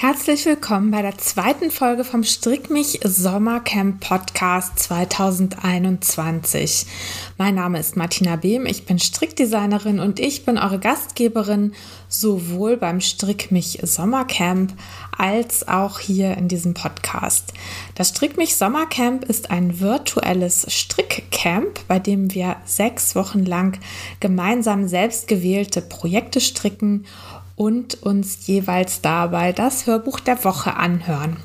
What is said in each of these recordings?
Herzlich willkommen bei der zweiten Folge vom Strick mich Sommercamp Podcast 2021. Mein Name ist Martina Behm, ich bin Strickdesignerin und ich bin eure Gastgeberin sowohl beim Strick mich Sommercamp als auch hier in diesem Podcast. Das Strick mich Sommercamp ist ein virtuelles Strickcamp, bei dem wir sechs Wochen lang gemeinsam selbstgewählte Projekte stricken und uns jeweils dabei das Hörbuch der Woche anhören.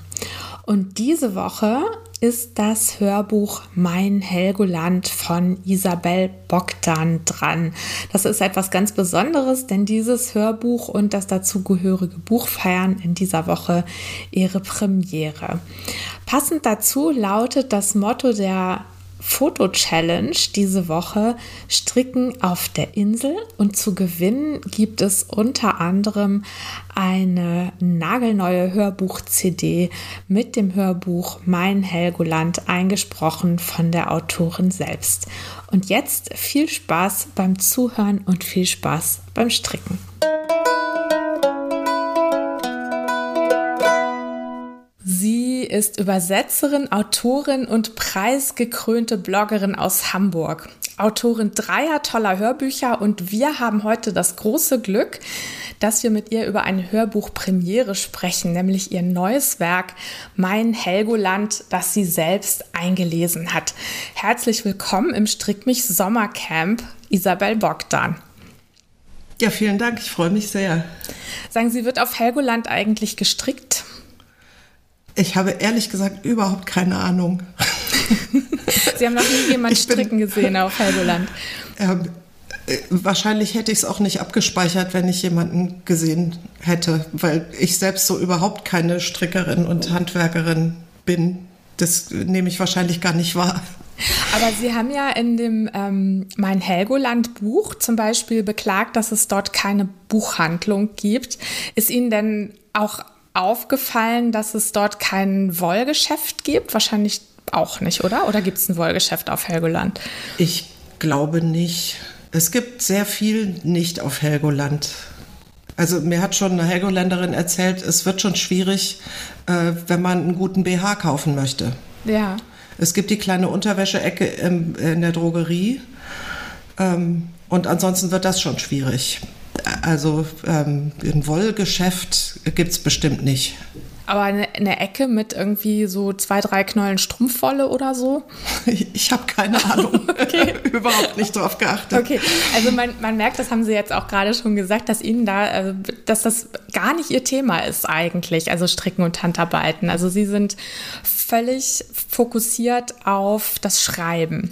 Und diese Woche ist das Hörbuch Mein Helgoland von Isabel Bogdan dran. Das ist etwas ganz Besonderes, denn dieses Hörbuch und das dazugehörige Buch feiern in dieser Woche ihre Premiere. Passend dazu lautet das Motto der Foto-Challenge diese Woche Stricken auf der Insel und zu gewinnen gibt es unter anderem eine nagelneue Hörbuch-CD mit dem Hörbuch Mein Helgoland eingesprochen von der Autorin selbst. Und jetzt viel Spaß beim Zuhören und viel Spaß beim Stricken. Ist Übersetzerin, Autorin und preisgekrönte Bloggerin aus Hamburg. Autorin dreier toller Hörbücher und wir haben heute das große Glück, dass wir mit ihr über eine Hörbuchpremiere sprechen, nämlich ihr neues Werk Mein Helgoland, das sie selbst eingelesen hat. Herzlich willkommen im Strick mich Sommercamp, Isabel Bogdan. Ja, vielen Dank, ich freue mich sehr. Sagen Sie, wird auf Helgoland eigentlich gestrickt? Ich habe ehrlich gesagt überhaupt keine Ahnung. Sie haben noch nie jemanden stricken gesehen auf Helgoland. Ähm, äh, wahrscheinlich hätte ich es auch nicht abgespeichert, wenn ich jemanden gesehen hätte, weil ich selbst so überhaupt keine Strickerin und Handwerkerin bin. Das nehme ich wahrscheinlich gar nicht wahr. Aber Sie haben ja in dem ähm, Mein Helgoland Buch zum Beispiel beklagt, dass es dort keine Buchhandlung gibt. Ist Ihnen denn auch aufgefallen, dass es dort kein Wollgeschäft gibt? Wahrscheinlich auch nicht, oder? Oder gibt es ein Wollgeschäft auf Helgoland? Ich glaube nicht. Es gibt sehr viel nicht auf Helgoland. Also mir hat schon eine Helgoländerin erzählt, es wird schon schwierig, äh, wenn man einen guten BH kaufen möchte. Ja. Es gibt die kleine Unterwäsche-Ecke in der Drogerie. Ähm, und ansonsten wird das schon schwierig. Also ähm, ein Wollgeschäft gibt es bestimmt nicht. Aber eine, eine, Ecke mit irgendwie so zwei, drei Knollen Strumpfwolle oder so? Ich habe keine Ahnung. okay. Überhaupt nicht drauf geachtet. Okay, also man, man, merkt, das haben Sie jetzt auch gerade schon gesagt, dass Ihnen da, äh, dass das gar nicht Ihr Thema ist eigentlich, also Stricken und Handarbeiten. Also Sie sind völlig fokussiert auf das Schreiben.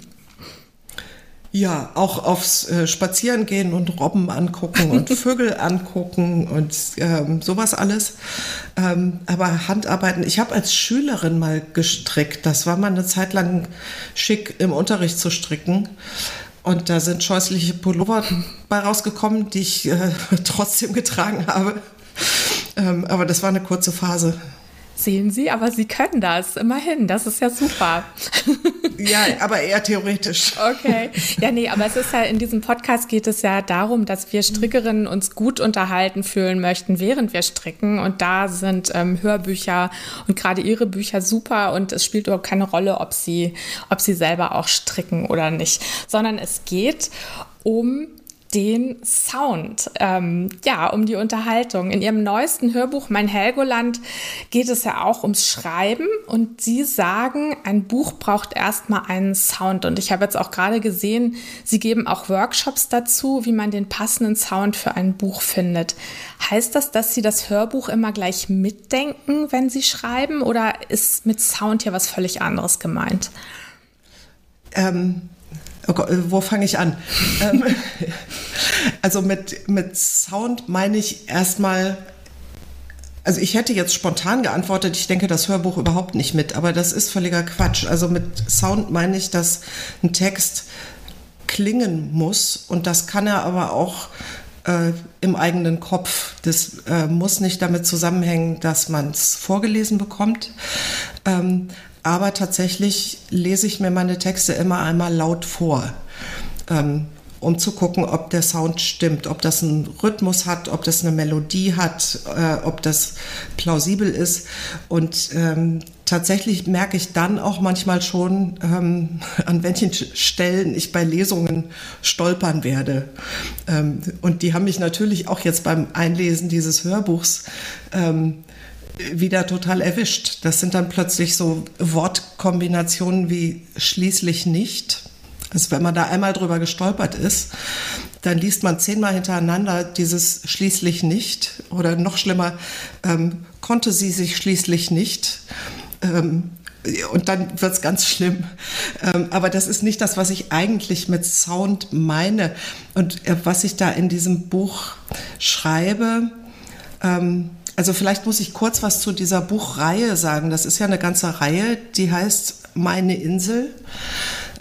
Ja, auch aufs äh, Spazierengehen und Robben angucken und Vögel angucken und ähm, sowas alles. Ähm, aber Handarbeiten, ich habe als Schülerin mal gestrickt. Das war mal eine Zeit lang schick im Unterricht zu stricken. Und da sind scheußliche Pullover bei rausgekommen, die ich äh, trotzdem getragen habe. Ähm, aber das war eine kurze Phase. Sehen Sie, aber Sie können das, immerhin. Das ist ja super. Ja, aber eher theoretisch. Okay. Ja, nee, aber es ist ja, in diesem Podcast geht es ja darum, dass wir Strickerinnen uns gut unterhalten fühlen möchten, während wir stricken. Und da sind ähm, Hörbücher und gerade Ihre Bücher super und es spielt überhaupt keine Rolle, ob Sie, ob Sie selber auch stricken oder nicht, sondern es geht um den Sound, ähm, ja, um die Unterhaltung. In ihrem neuesten Hörbuch Mein Helgoland geht es ja auch ums Schreiben und sie sagen, ein Buch braucht erstmal einen Sound. Und ich habe jetzt auch gerade gesehen, sie geben auch Workshops dazu, wie man den passenden Sound für ein Buch findet. Heißt das, dass Sie das Hörbuch immer gleich mitdenken, wenn Sie schreiben, oder ist mit Sound hier was völlig anderes gemeint? Ähm Oh Gott, wo fange ich an? Ähm, also mit, mit Sound meine ich erstmal, also ich hätte jetzt spontan geantwortet, ich denke das Hörbuch überhaupt nicht mit, aber das ist völliger Quatsch. Also mit Sound meine ich, dass ein Text klingen muss und das kann er aber auch äh, im eigenen Kopf. Das äh, muss nicht damit zusammenhängen, dass man es vorgelesen bekommt. Ähm, aber tatsächlich lese ich mir meine Texte immer einmal laut vor. Ähm, um zu gucken, ob der Sound stimmt, ob das einen Rhythmus hat, ob das eine Melodie hat, äh, ob das plausibel ist. Und ähm, tatsächlich merke ich dann auch manchmal schon, ähm, an welchen Stellen ich bei Lesungen stolpern werde. Ähm, und die haben mich natürlich auch jetzt beim Einlesen dieses Hörbuchs ähm, wieder total erwischt. Das sind dann plötzlich so Wortkombinationen wie schließlich nicht. Also wenn man da einmal drüber gestolpert ist, dann liest man zehnmal hintereinander dieses schließlich nicht oder noch schlimmer, ähm, konnte sie sich schließlich nicht. Ähm, und dann wird es ganz schlimm. Ähm, aber das ist nicht das, was ich eigentlich mit Sound meine. Und äh, was ich da in diesem Buch schreibe, ähm, also vielleicht muss ich kurz was zu dieser Buchreihe sagen. Das ist ja eine ganze Reihe, die heißt Meine Insel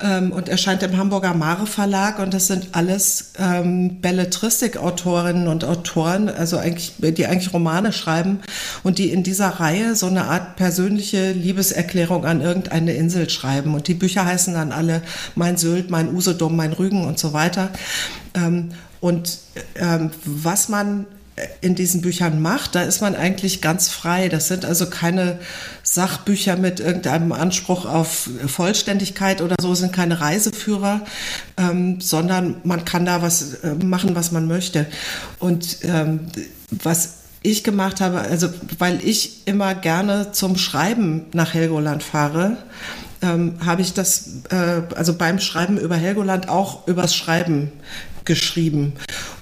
ähm, und erscheint im Hamburger Mare Verlag und das sind alles ähm, Belletristik-Autorinnen und Autoren, also eigentlich, die eigentlich Romane schreiben und die in dieser Reihe so eine Art persönliche Liebeserklärung an irgendeine Insel schreiben und die Bücher heißen dann alle Mein Sylt, Mein Usedom, Mein Rügen und so weiter. Ähm, und ähm, was man in diesen Büchern macht, da ist man eigentlich ganz frei. Das sind also keine Sachbücher mit irgendeinem Anspruch auf Vollständigkeit oder so, sind keine Reiseführer, ähm, sondern man kann da was äh, machen, was man möchte. Und ähm, was ich gemacht habe, also weil ich immer gerne zum Schreiben nach Helgoland fahre, ähm, habe ich das, äh, also beim Schreiben über Helgoland auch übers Schreiben geschrieben.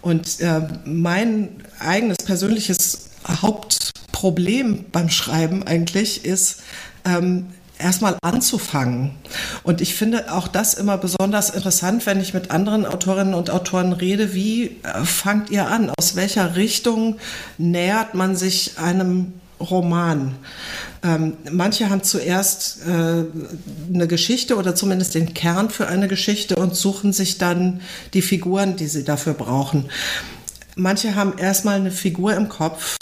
Und äh, mein eigenes persönliches Hauptproblem beim Schreiben eigentlich ist, ähm, erstmal anzufangen. Und ich finde auch das immer besonders interessant, wenn ich mit anderen Autorinnen und Autoren rede. Wie äh, fangt ihr an? Aus welcher Richtung nähert man sich einem Roman? Ähm, manche haben zuerst äh, eine Geschichte oder zumindest den Kern für eine Geschichte und suchen sich dann die Figuren, die sie dafür brauchen. Manche haben erstmal eine Figur im Kopf,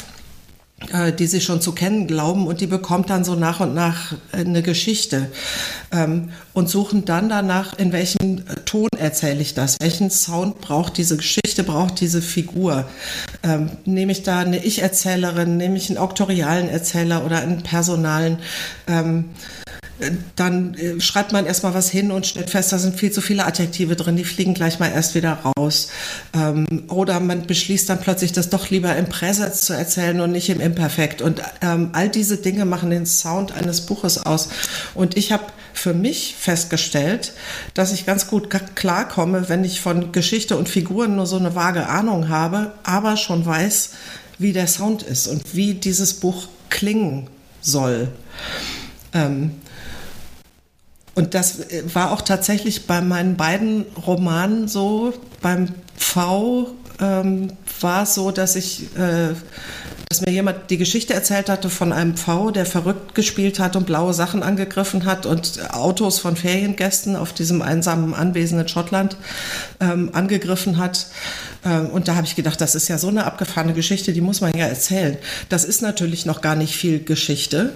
äh, die sie schon zu kennen glauben und die bekommt dann so nach und nach eine Geschichte ähm, und suchen dann danach, in welchem Ton erzähle ich das, welchen Sound braucht diese Geschichte, braucht diese Figur. Ähm, nehme ich da eine Ich-Erzählerin, nehme ich einen auktorialen Erzähler oder einen personalen ähm, dann äh, schreibt man erstmal was hin und stellt fest, da sind viel zu viele Adjektive drin, die fliegen gleich mal erst wieder raus. Ähm, oder man beschließt dann plötzlich, das doch lieber im Präsens zu erzählen und nicht im Imperfekt. Und ähm, all diese Dinge machen den Sound eines Buches aus. Und ich habe für mich festgestellt, dass ich ganz gut klarkomme, wenn ich von Geschichte und Figuren nur so eine vage Ahnung habe, aber schon weiß, wie der Sound ist und wie dieses Buch klingen soll. Ähm, und das äh, war auch tatsächlich bei meinen beiden Romanen so. Beim V ähm, war es so, dass ich, äh, dass mir jemand die Geschichte erzählt hatte von einem V, der verrückt gespielt hat und blaue Sachen angegriffen hat und Autos von Feriengästen auf diesem einsamen Anwesen in Schottland ähm, angegriffen hat. Ähm, und da habe ich gedacht, das ist ja so eine abgefahrene Geschichte, die muss man ja erzählen. Das ist natürlich noch gar nicht viel Geschichte.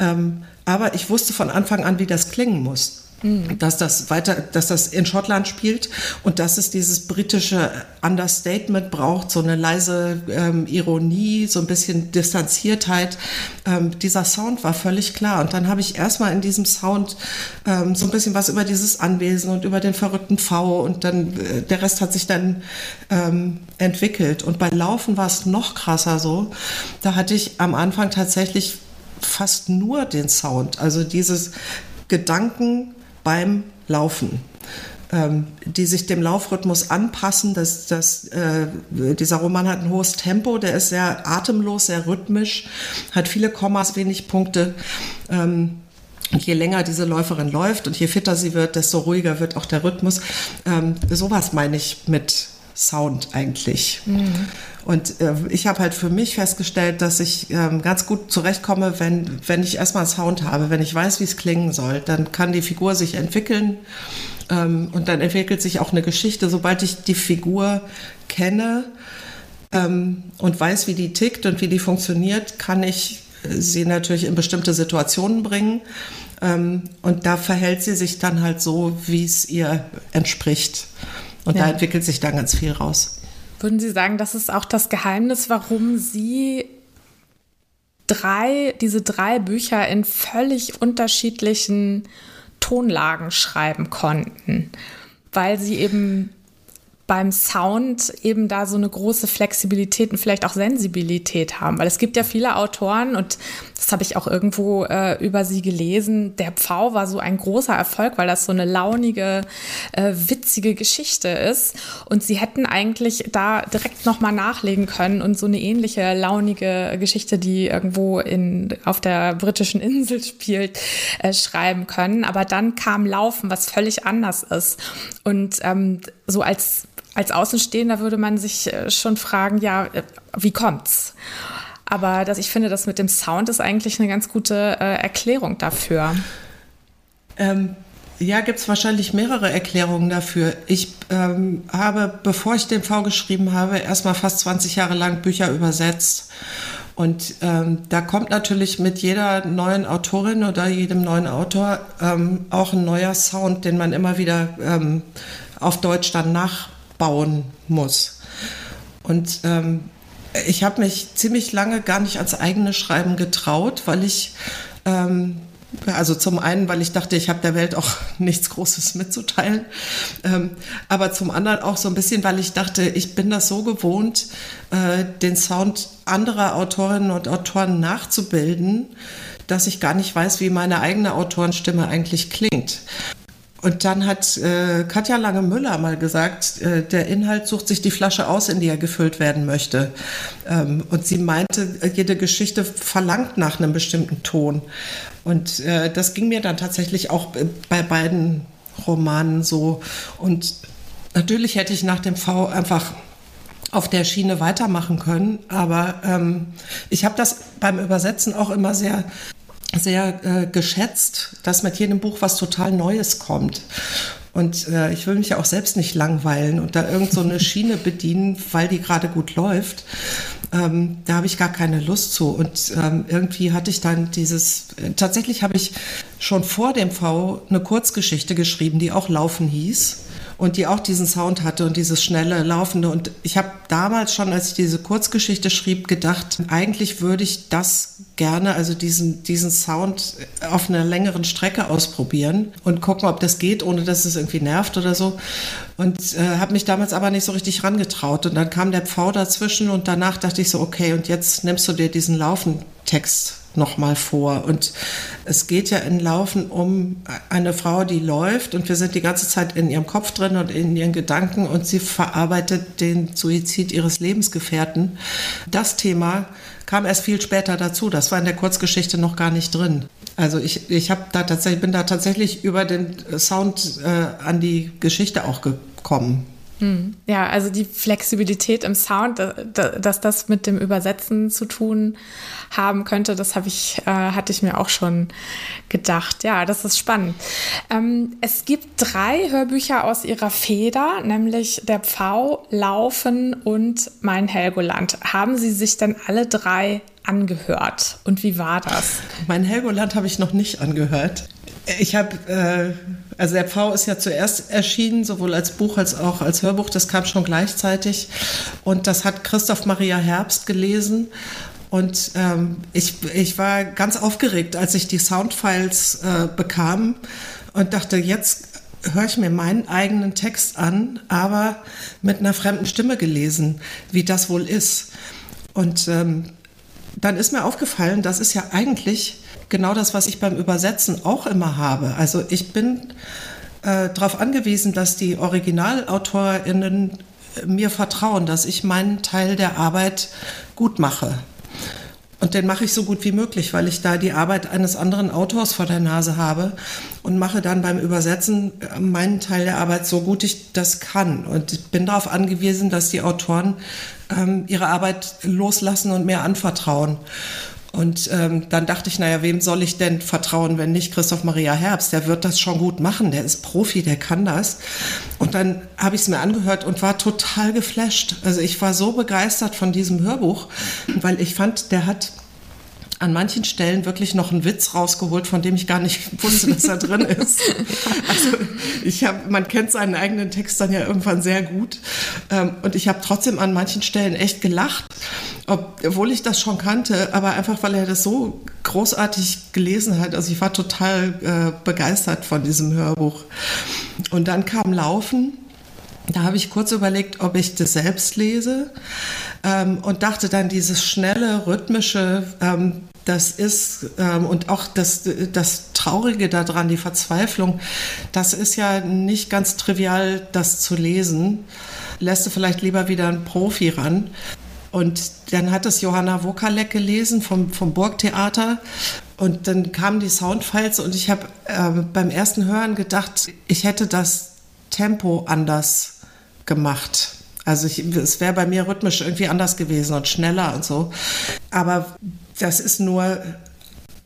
Ähm, aber ich wusste von Anfang an, wie das klingen muss. Mhm. Dass das weiter, dass das in Schottland spielt und dass es dieses britische Understatement braucht, so eine leise ähm, Ironie, so ein bisschen Distanziertheit. Ähm, dieser Sound war völlig klar. Und dann habe ich erstmal in diesem Sound ähm, so ein bisschen was über dieses Anwesen und über den verrückten V und dann äh, der Rest hat sich dann ähm, entwickelt. Und bei Laufen war es noch krasser so. Da hatte ich am Anfang tatsächlich fast nur den Sound, also dieses Gedanken beim Laufen. Ähm, die sich dem Laufrhythmus anpassen. Das, das, äh, dieser Roman hat ein hohes Tempo, der ist sehr atemlos, sehr rhythmisch, hat viele Kommas, wenig Punkte. Ähm, und je länger diese Läuferin läuft und je fitter sie wird, desto ruhiger wird auch der Rhythmus. Ähm, sowas meine ich mit Sound eigentlich. Mhm. Und äh, ich habe halt für mich festgestellt, dass ich ähm, ganz gut zurechtkomme, wenn, wenn ich erstmal Sound habe, wenn ich weiß, wie es klingen soll, dann kann die Figur sich entwickeln ähm, und dann entwickelt sich auch eine Geschichte. Sobald ich die Figur kenne ähm, und weiß, wie die tickt und wie die funktioniert, kann ich sie natürlich in bestimmte Situationen bringen. Ähm, und da verhält sie sich dann halt so, wie es ihr entspricht. Und ja. da entwickelt sich dann ganz viel raus. Würden Sie sagen, das ist auch das Geheimnis, warum Sie drei, diese drei Bücher in völlig unterschiedlichen Tonlagen schreiben konnten, weil sie eben beim Sound eben da so eine große Flexibilität und vielleicht auch Sensibilität haben. Weil es gibt ja viele Autoren und das habe ich auch irgendwo äh, über sie gelesen. Der Pfau war so ein großer Erfolg, weil das so eine launige, äh, witzige Geschichte ist. Und sie hätten eigentlich da direkt nochmal nachlegen können und so eine ähnliche launige Geschichte, die irgendwo in, auf der britischen Insel spielt, äh, schreiben können. Aber dann kam Laufen, was völlig anders ist. Und ähm, so als als Außenstehender würde man sich äh, schon fragen, ja, äh, wie kommt's? Aber das, ich finde, das mit dem Sound ist eigentlich eine ganz gute äh, Erklärung dafür. Ähm, ja, gibt es wahrscheinlich mehrere Erklärungen dafür. Ich ähm, habe, bevor ich den V geschrieben habe, erstmal fast 20 Jahre lang Bücher übersetzt. Und ähm, da kommt natürlich mit jeder neuen Autorin oder jedem neuen Autor ähm, auch ein neuer Sound, den man immer wieder ähm, auf Deutsch dann nach bauen muss. Und ähm, ich habe mich ziemlich lange gar nicht ans eigene Schreiben getraut, weil ich, ähm, also zum einen, weil ich dachte, ich habe der Welt auch nichts Großes mitzuteilen, ähm, aber zum anderen auch so ein bisschen, weil ich dachte, ich bin das so gewohnt, äh, den Sound anderer Autorinnen und Autoren nachzubilden, dass ich gar nicht weiß, wie meine eigene Autorenstimme eigentlich klingt. Und dann hat äh, Katja Lange-Müller mal gesagt, äh, der Inhalt sucht sich die Flasche aus, in die er gefüllt werden möchte. Ähm, und sie meinte, jede Geschichte verlangt nach einem bestimmten Ton. Und äh, das ging mir dann tatsächlich auch bei beiden Romanen so. Und natürlich hätte ich nach dem V einfach auf der Schiene weitermachen können. Aber ähm, ich habe das beim Übersetzen auch immer sehr sehr äh, geschätzt, dass mit jedem Buch was total Neues kommt. Und äh, ich will mich ja auch selbst nicht langweilen und da irgend so eine Schiene bedienen, weil die gerade gut läuft. Ähm, da habe ich gar keine Lust zu. Und ähm, irgendwie hatte ich dann dieses, äh, tatsächlich habe ich schon vor dem V eine Kurzgeschichte geschrieben, die auch Laufen hieß und die auch diesen Sound hatte und dieses schnelle, laufende. Und ich habe damals schon, als ich diese Kurzgeschichte schrieb, gedacht, eigentlich würde ich das gerne, also diesen, diesen Sound auf einer längeren Strecke ausprobieren und gucken, ob das geht, ohne dass es irgendwie nervt oder so. Und äh, habe mich damals aber nicht so richtig rangetraut. Und dann kam der Pfau dazwischen und danach dachte ich so, okay, und jetzt nimmst du dir diesen Laufentext nochmal vor. Und es geht ja in Laufen um eine Frau, die läuft und wir sind die ganze Zeit in ihrem Kopf drin und in ihren Gedanken und sie verarbeitet den Suizid ihres Lebensgefährten. Das Thema kam erst viel später dazu. Das war in der Kurzgeschichte noch gar nicht drin. Also ich, ich da tatsächlich, bin da tatsächlich über den Sound äh, an die Geschichte auch gekommen. Hm. Ja, also die Flexibilität im Sound, dass das mit dem Übersetzen zu tun haben könnte, das habe ich, äh, hatte ich mir auch schon gedacht. Ja, das ist spannend. Ähm, es gibt drei Hörbücher aus ihrer Feder, nämlich Der Pfau, Laufen und Mein Helgoland. Haben Sie sich denn alle drei angehört? Und wie war das? Mein Helgoland habe ich noch nicht angehört. Ich habe, äh, also der Pfau ist ja zuerst erschienen, sowohl als Buch als auch als Hörbuch. Das kam schon gleichzeitig. Und das hat Christoph Maria Herbst gelesen. Und ähm, ich, ich war ganz aufgeregt, als ich die Soundfiles äh, bekam und dachte, jetzt höre ich mir meinen eigenen Text an, aber mit einer fremden Stimme gelesen, wie das wohl ist. Und ähm, dann ist mir aufgefallen, das ist ja eigentlich genau das, was ich beim Übersetzen auch immer habe. Also ich bin äh, darauf angewiesen, dass die OriginalautorInnen mir vertrauen, dass ich meinen Teil der Arbeit gut mache. Und den mache ich so gut wie möglich, weil ich da die Arbeit eines anderen Autors vor der Nase habe und mache dann beim Übersetzen äh, meinen Teil der Arbeit so gut ich das kann. Und ich bin darauf angewiesen, dass die Autoren ähm, ihre Arbeit loslassen und mir anvertrauen. Und ähm, dann dachte ich, naja, wem soll ich denn vertrauen, wenn nicht Christoph Maria Herbst? Der wird das schon gut machen, der ist Profi, der kann das. Und dann habe ich es mir angehört und war total geflasht. Also ich war so begeistert von diesem Hörbuch, weil ich fand, der hat an manchen Stellen wirklich noch einen Witz rausgeholt, von dem ich gar nicht wusste, dass er drin ist. Also ich habe, man kennt seinen eigenen Text dann ja irgendwann sehr gut. Ähm, und ich habe trotzdem an manchen Stellen echt gelacht, obwohl ich das schon kannte, aber einfach weil er das so großartig gelesen hat. Also ich war total äh, begeistert von diesem Hörbuch. Und dann kam Laufen. Da habe ich kurz überlegt, ob ich das selbst lese ähm, und dachte dann, dieses schnelle, rhythmische, ähm, das ist, ähm, und auch das, das Traurige daran, die Verzweiflung, das ist ja nicht ganz trivial, das zu lesen. Lässt du vielleicht lieber wieder einen Profi ran. Und dann hat es Johanna Wokalek gelesen vom, vom Burgtheater. Und dann kamen die Soundfiles und ich habe äh, beim ersten Hören gedacht, ich hätte das Tempo anders gemacht. Also ich, es wäre bei mir rhythmisch irgendwie anders gewesen und schneller und so. Aber das ist nur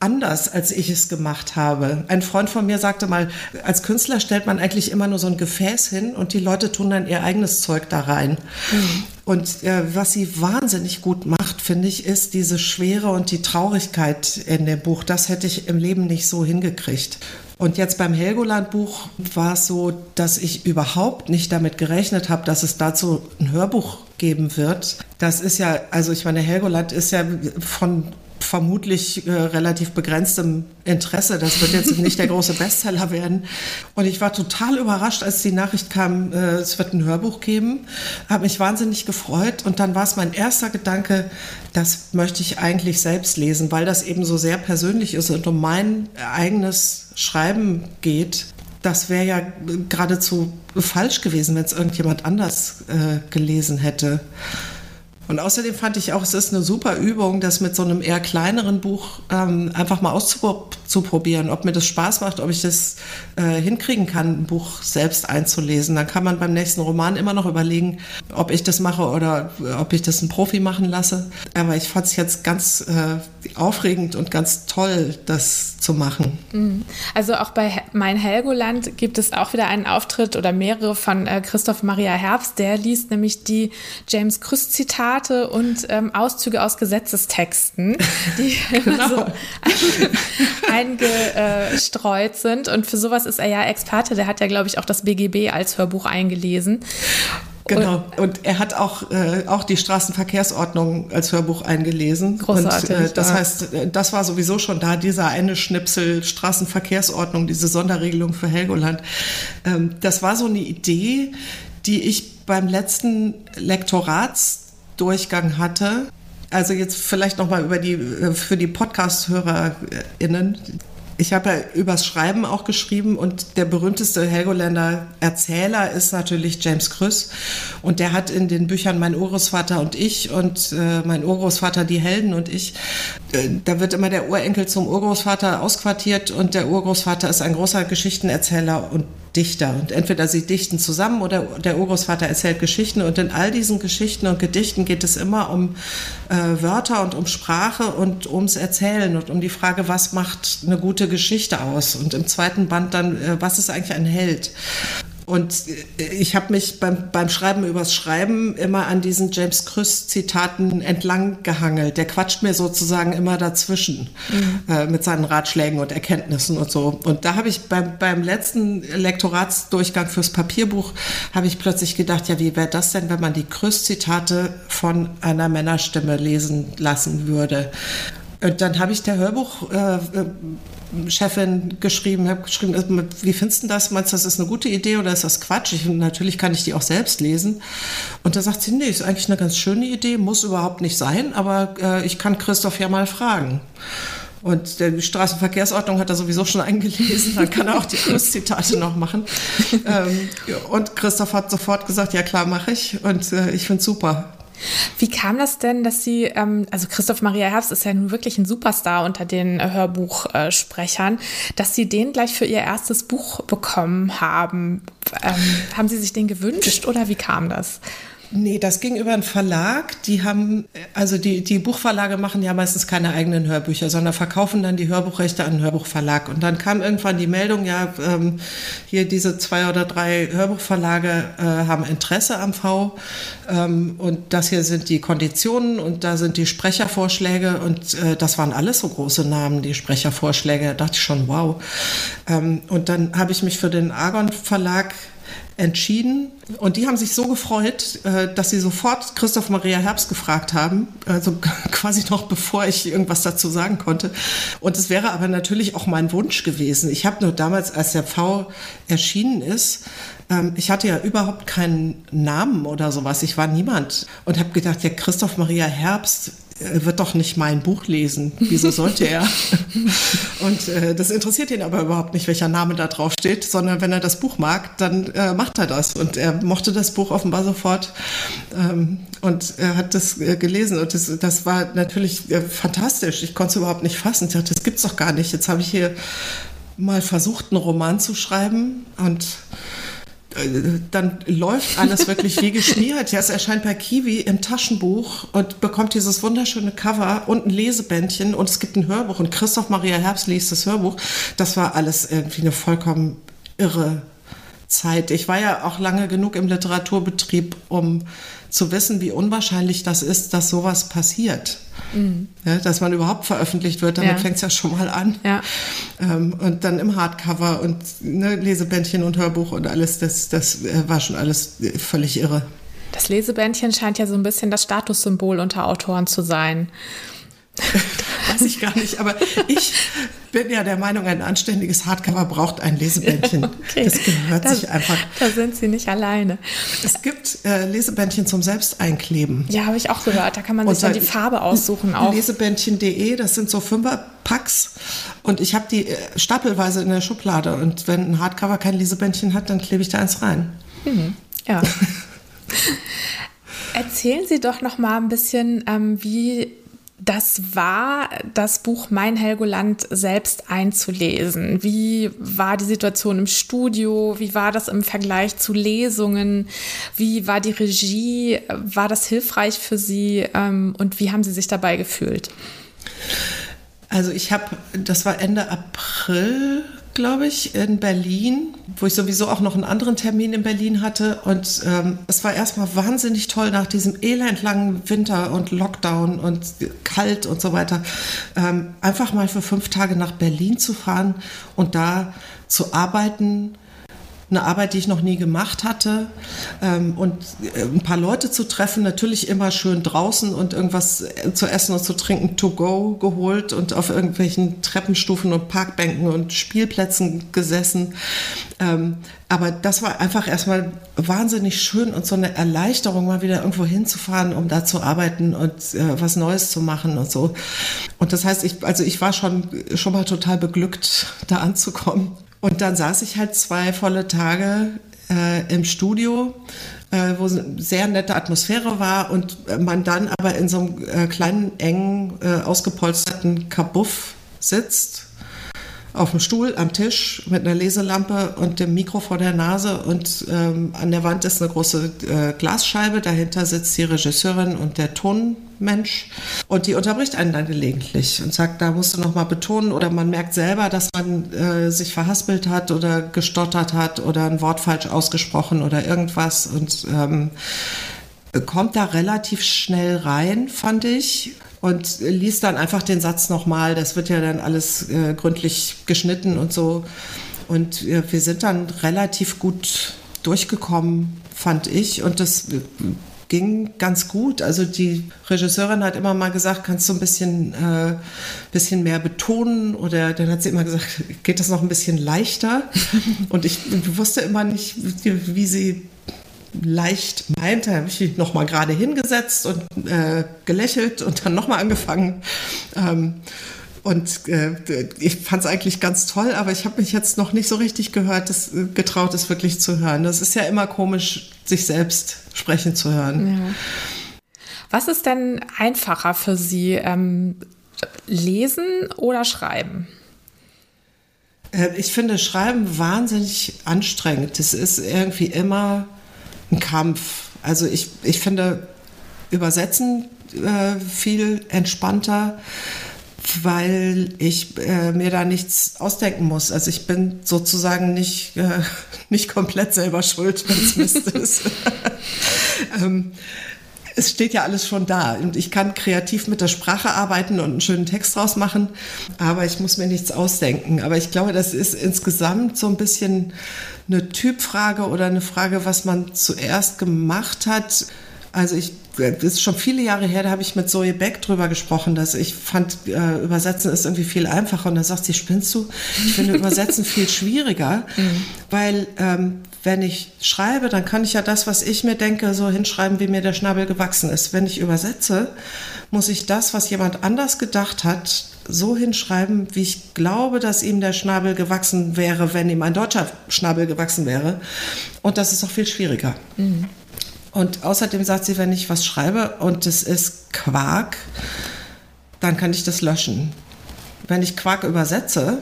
anders, als ich es gemacht habe. Ein Freund von mir sagte mal, als Künstler stellt man eigentlich immer nur so ein Gefäß hin und die Leute tun dann ihr eigenes Zeug da rein. Mhm. Und äh, was sie wahnsinnig gut macht, finde ich, ist diese Schwere und die Traurigkeit in dem Buch. Das hätte ich im Leben nicht so hingekriegt. Und jetzt beim Helgoland-Buch war es so, dass ich überhaupt nicht damit gerechnet habe, dass es dazu ein Hörbuch geben wird. Das ist ja, also ich meine, Helgoland ist ja von vermutlich äh, relativ begrenztem Interesse. Das wird jetzt nicht der große Bestseller werden. Und ich war total überrascht, als die Nachricht kam, äh, es wird ein Hörbuch geben. Habe mich wahnsinnig gefreut. Und dann war es mein erster Gedanke, das möchte ich eigentlich selbst lesen, weil das eben so sehr persönlich ist und um mein eigenes Schreiben geht. Das wäre ja geradezu falsch gewesen, wenn es irgendjemand anders äh, gelesen hätte. Und außerdem fand ich auch, es ist eine super Übung, das mit so einem eher kleineren Buch ähm, einfach mal auszuprobieren, ob mir das Spaß macht, ob ich das äh, hinkriegen kann, ein Buch selbst einzulesen. Dann kann man beim nächsten Roman immer noch überlegen, ob ich das mache oder ob ich das einen Profi machen lasse. Aber ich fand es jetzt ganz äh, aufregend und ganz toll, das zu machen. Mhm. Also auch bei Mein Helgoland gibt es auch wieder einen Auftritt oder mehrere von äh, Christoph Maria Herbst. Der liest nämlich die James Krüss Zitate und ähm, Auszüge aus Gesetzestexten, die genau. so eingestreut sind. Und für sowas ist er ja Experte. Der hat ja, glaube ich, auch das BGB als Hörbuch eingelesen. Genau. Und er hat auch, äh, auch die Straßenverkehrsordnung als Hörbuch eingelesen. Großartig. Und, äh, das ja. heißt, äh, das war sowieso schon da, dieser eine Schnipsel Straßenverkehrsordnung, diese Sonderregelung für Helgoland. Ähm, das war so eine Idee, die ich beim letzten Lektorats Durchgang hatte. Also jetzt vielleicht noch mal über die äh, für die Podcast-HörerInnen. Ich habe ja übers Schreiben auch geschrieben und der berühmteste Helgoländer Erzähler ist natürlich James Krüss. Und der hat in den Büchern Mein Urgroßvater und ich und äh, Mein Urgroßvater die Helden und ich, äh, da wird immer der Urenkel zum Urgroßvater ausquartiert und der Urgroßvater ist ein großer Geschichtenerzähler und Dichter. Und entweder sie dichten zusammen oder der Urgroßvater erzählt Geschichten. Und in all diesen Geschichten und Gedichten geht es immer um äh, Wörter und um Sprache und ums Erzählen und um die Frage, was macht eine gute Geschichte aus? Und im zweiten Band dann, äh, was ist eigentlich ein Held? Und äh, ich habe mich beim, beim Schreiben übers Schreiben immer an diesen James Krüss-Zitaten entlang gehangelt. Der quatscht mir sozusagen immer dazwischen mhm. äh, mit seinen Ratschlägen und Erkenntnissen und so. Und da habe ich beim, beim letzten Lektoratsdurchgang fürs Papierbuch, habe ich plötzlich gedacht, ja, wie wäre das denn, wenn man die Krüss-Zitate von einer Männerstimme lesen lassen würde? Und dann habe ich der Hörbuchchefin äh, geschrieben, habe geschrieben, also, wie findest du das? Meinst du, das ist eine gute Idee oder ist das Quatsch? Ich, natürlich kann ich die auch selbst lesen. Und da sagt sie, nee, ist eigentlich eine ganz schöne Idee, muss überhaupt nicht sein, aber äh, ich kann Christoph ja mal fragen. Und die Straßenverkehrsordnung hat er sowieso schon eingelesen, dann kann er auch die Kurszitate noch machen. Ähm, und Christoph hat sofort gesagt, ja klar, mache ich. Und äh, ich finde es super. Wie kam das denn, dass Sie, ähm, also Christoph Maria Herbst ist ja nun wirklich ein Superstar unter den äh, Hörbuchsprechern, dass Sie den gleich für Ihr erstes Buch bekommen haben? Ähm, haben Sie sich den gewünscht oder wie kam das? Nee, das ging über einen Verlag. Die haben, also die, die Buchverlage machen ja meistens keine eigenen Hörbücher, sondern verkaufen dann die Hörbuchrechte an einen Hörbuchverlag. Und dann kam irgendwann die Meldung, ja, ähm, hier diese zwei oder drei Hörbuchverlage äh, haben Interesse am V. Ähm, und das hier sind die Konditionen und da sind die Sprechervorschläge. Und äh, das waren alles so große Namen, die Sprechervorschläge. Da dachte ich schon, wow. Ähm, und dann habe ich mich für den Argon Verlag entschieden. Und die haben sich so gefreut, äh, dass sie sofort Christoph Maria Herbst gefragt haben, also quasi noch bevor ich irgendwas dazu sagen konnte. Und es wäre aber natürlich auch mein Wunsch gewesen. Ich habe nur damals, als der V erschienen ist, ähm, ich hatte ja überhaupt keinen Namen oder sowas. Ich war niemand und habe gedacht, ja, Christoph Maria Herbst er wird doch nicht mein Buch lesen. Wieso sollte er? und äh, das interessiert ihn aber überhaupt nicht, welcher Name da drauf steht, sondern wenn er das Buch mag, dann äh, macht er das. Und er mochte das Buch offenbar sofort ähm, und er hat das äh, gelesen. Und das, das war natürlich äh, fantastisch. Ich konnte es überhaupt nicht fassen. Ich dachte, das gibt's doch gar nicht. Jetzt habe ich hier mal versucht, einen Roman zu schreiben und dann läuft alles wirklich wie geschmiert. Ja, es erscheint bei Kiwi im Taschenbuch und bekommt dieses wunderschöne Cover und ein Lesebändchen und es gibt ein Hörbuch und Christoph Maria Herbst liest das Hörbuch. Das war alles irgendwie eine vollkommen irre Zeit. Ich war ja auch lange genug im Literaturbetrieb, um zu wissen, wie unwahrscheinlich das ist, dass sowas passiert. Mhm. Ja, dass man überhaupt veröffentlicht wird, damit ja. fängt es ja schon mal an. Ja. Ähm, und dann im Hardcover und ne, Lesebändchen und Hörbuch und alles, das, das äh, war schon alles völlig irre. Das Lesebändchen scheint ja so ein bisschen das Statussymbol unter Autoren zu sein. Weiß ich gar nicht, aber ich bin ja der Meinung, ein anständiges Hardcover braucht ein Lesebändchen. Okay. Das gehört da, sich einfach. Da sind Sie nicht alleine. Es gibt äh, Lesebändchen zum Selbsteinkleben. Ja, habe ich auch gehört. Da kann man sich dann die Farbe aussuchen. Auch. Lesebändchen.de, das sind so Fünferpacks. Und ich habe die äh, stapelweise in der Schublade. Und wenn ein Hardcover kein Lesebändchen hat, dann klebe ich da eins rein. Mhm. Ja. Erzählen Sie doch noch mal ein bisschen, ähm, wie das war, das Buch Mein Helgoland selbst einzulesen. Wie war die Situation im Studio? Wie war das im Vergleich zu Lesungen? Wie war die Regie? War das hilfreich für Sie? Ähm, und wie haben Sie sich dabei gefühlt? Also ich habe, das war Ende April glaube ich, in Berlin, wo ich sowieso auch noch einen anderen Termin in Berlin hatte. Und ähm, es war erstmal wahnsinnig toll nach diesem elendlangen Winter und Lockdown und kalt und so weiter, ähm, einfach mal für fünf Tage nach Berlin zu fahren und da zu arbeiten eine Arbeit, die ich noch nie gemacht hatte. Ähm, und äh, ein paar Leute zu treffen, natürlich immer schön draußen und irgendwas äh, zu essen und zu trinken to go geholt und auf irgendwelchen Treppenstufen und Parkbänken und Spielplätzen gesessen. Ähm, aber das war einfach erstmal wahnsinnig schön und so eine Erleichterung, mal wieder irgendwo hinzufahren, um da zu arbeiten und äh, was Neues zu machen und so. Und das heißt, ich, also ich war schon, schon mal total beglückt, da anzukommen. Und dann saß ich halt zwei volle Tage äh, im Studio, äh, wo sehr nette Atmosphäre war und man dann aber in so einem äh, kleinen, engen, äh, ausgepolsterten Kabuff sitzt auf dem Stuhl am Tisch mit einer Leselampe und dem Mikro vor der Nase und ähm, an der Wand ist eine große äh, Glasscheibe, dahinter sitzt die Regisseurin und der Tonmensch. Und die unterbricht einen dann gelegentlich und sagt, da musst du nochmal betonen oder man merkt selber, dass man äh, sich verhaspelt hat oder gestottert hat oder ein Wort falsch ausgesprochen oder irgendwas. Und ähm, kommt da relativ schnell rein, fand ich und liest dann einfach den Satz nochmal. Das wird ja dann alles äh, gründlich geschnitten und so. Und äh, wir sind dann relativ gut durchgekommen, fand ich. Und das äh, ging ganz gut. Also die Regisseurin hat immer mal gesagt, kannst du ein bisschen, äh, bisschen mehr betonen? Oder dann hat sie immer gesagt, geht das noch ein bisschen leichter? Und ich wusste immer nicht, wie, wie sie leicht meinte, habe ich mich nochmal gerade hingesetzt und äh, gelächelt und dann nochmal angefangen. Ähm, und äh, ich fand es eigentlich ganz toll, aber ich habe mich jetzt noch nicht so richtig gehört, das, äh, getraut, es wirklich zu hören. Das ist ja immer komisch, sich selbst sprechen zu hören. Ja. Was ist denn einfacher für Sie, ähm, lesen oder schreiben? Äh, ich finde Schreiben wahnsinnig anstrengend. Es ist irgendwie immer ein Kampf. Also ich, ich finde Übersetzen äh, viel entspannter, weil ich äh, mir da nichts ausdenken muss. Also ich bin sozusagen nicht, äh, nicht komplett selber schuld, wenn es Mist ist. ähm, es steht ja alles schon da und ich kann kreativ mit der Sprache arbeiten und einen schönen Text draus machen, aber ich muss mir nichts ausdenken. Aber ich glaube, das ist insgesamt so ein bisschen eine Typfrage oder eine Frage, was man zuerst gemacht hat. Also ich das ist schon viele Jahre her, da habe ich mit Zoe Beck drüber gesprochen, dass ich fand, äh, Übersetzen ist irgendwie viel einfacher. Und da sagt sie, spinnst du? Ich finde Übersetzen viel schwieriger, mhm. weil ähm, wenn ich schreibe, dann kann ich ja das, was ich mir denke, so hinschreiben, wie mir der Schnabel gewachsen ist. Wenn ich übersetze, muss ich das, was jemand anders gedacht hat, so hinschreiben, wie ich glaube, dass ihm der Schnabel gewachsen wäre, wenn ihm ein deutscher Schnabel gewachsen wäre. Und das ist auch viel schwieriger. Mhm. Und außerdem sagt sie, wenn ich was schreibe und es ist Quark, dann kann ich das löschen. Wenn ich Quark übersetze,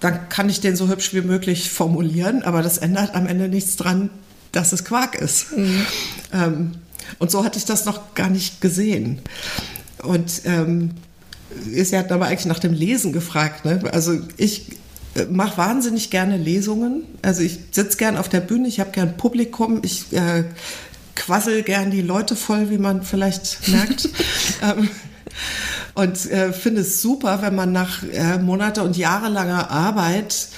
dann kann ich den so hübsch wie möglich formulieren, aber das ändert am Ende nichts dran, dass es Quark ist. Mhm. Ähm, und so hatte ich das noch gar nicht gesehen. Und ähm, sie hat aber eigentlich nach dem Lesen gefragt. Ne? Also ich mache wahnsinnig gerne Lesungen. Also ich sitze gern auf der Bühne, ich habe gern Publikum, ich äh, quassel gern die Leute voll, wie man vielleicht merkt. ähm, und äh, finde es super, wenn man nach äh, Monate und jahrelanger Arbeit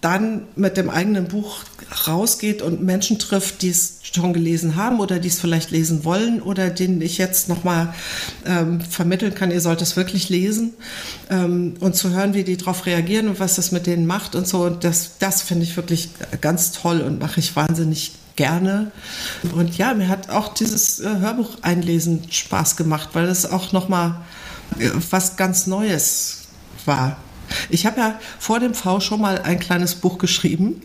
dann mit dem eigenen Buch rausgeht und Menschen trifft, die es schon gelesen haben oder die es vielleicht lesen wollen oder denen ich jetzt nochmal ähm, vermitteln kann, ihr sollt es wirklich lesen ähm, und zu hören, wie die darauf reagieren und was das mit denen macht und so. Und das, das finde ich wirklich ganz toll und mache ich wahnsinnig gerne. Und ja, mir hat auch dieses äh, Hörbuch einlesen Spaß gemacht, weil es auch nochmal äh, was ganz Neues war. Ich habe ja vor dem V schon mal ein kleines Buch geschrieben.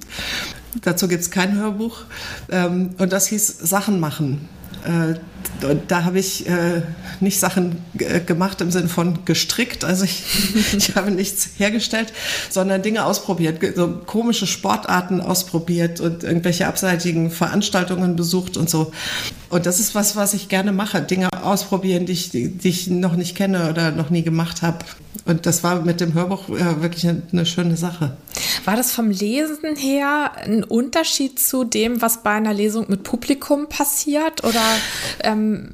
Dazu gibt es kein Hörbuch. Ähm, und das hieß Sachen machen. Äh, da habe ich äh, nicht Sachen gemacht im Sinne von gestrickt, also ich, ich habe nichts hergestellt, sondern Dinge ausprobiert, so komische Sportarten ausprobiert und irgendwelche abseitigen Veranstaltungen besucht und so. Und das ist was, was ich gerne mache, Dinge ausprobieren, die ich, die ich noch nicht kenne oder noch nie gemacht habe. Und das war mit dem Hörbuch äh, wirklich eine, eine schöne Sache. War das vom Lesen her ein Unterschied zu dem, was bei einer Lesung mit Publikum passiert? Oder ähm,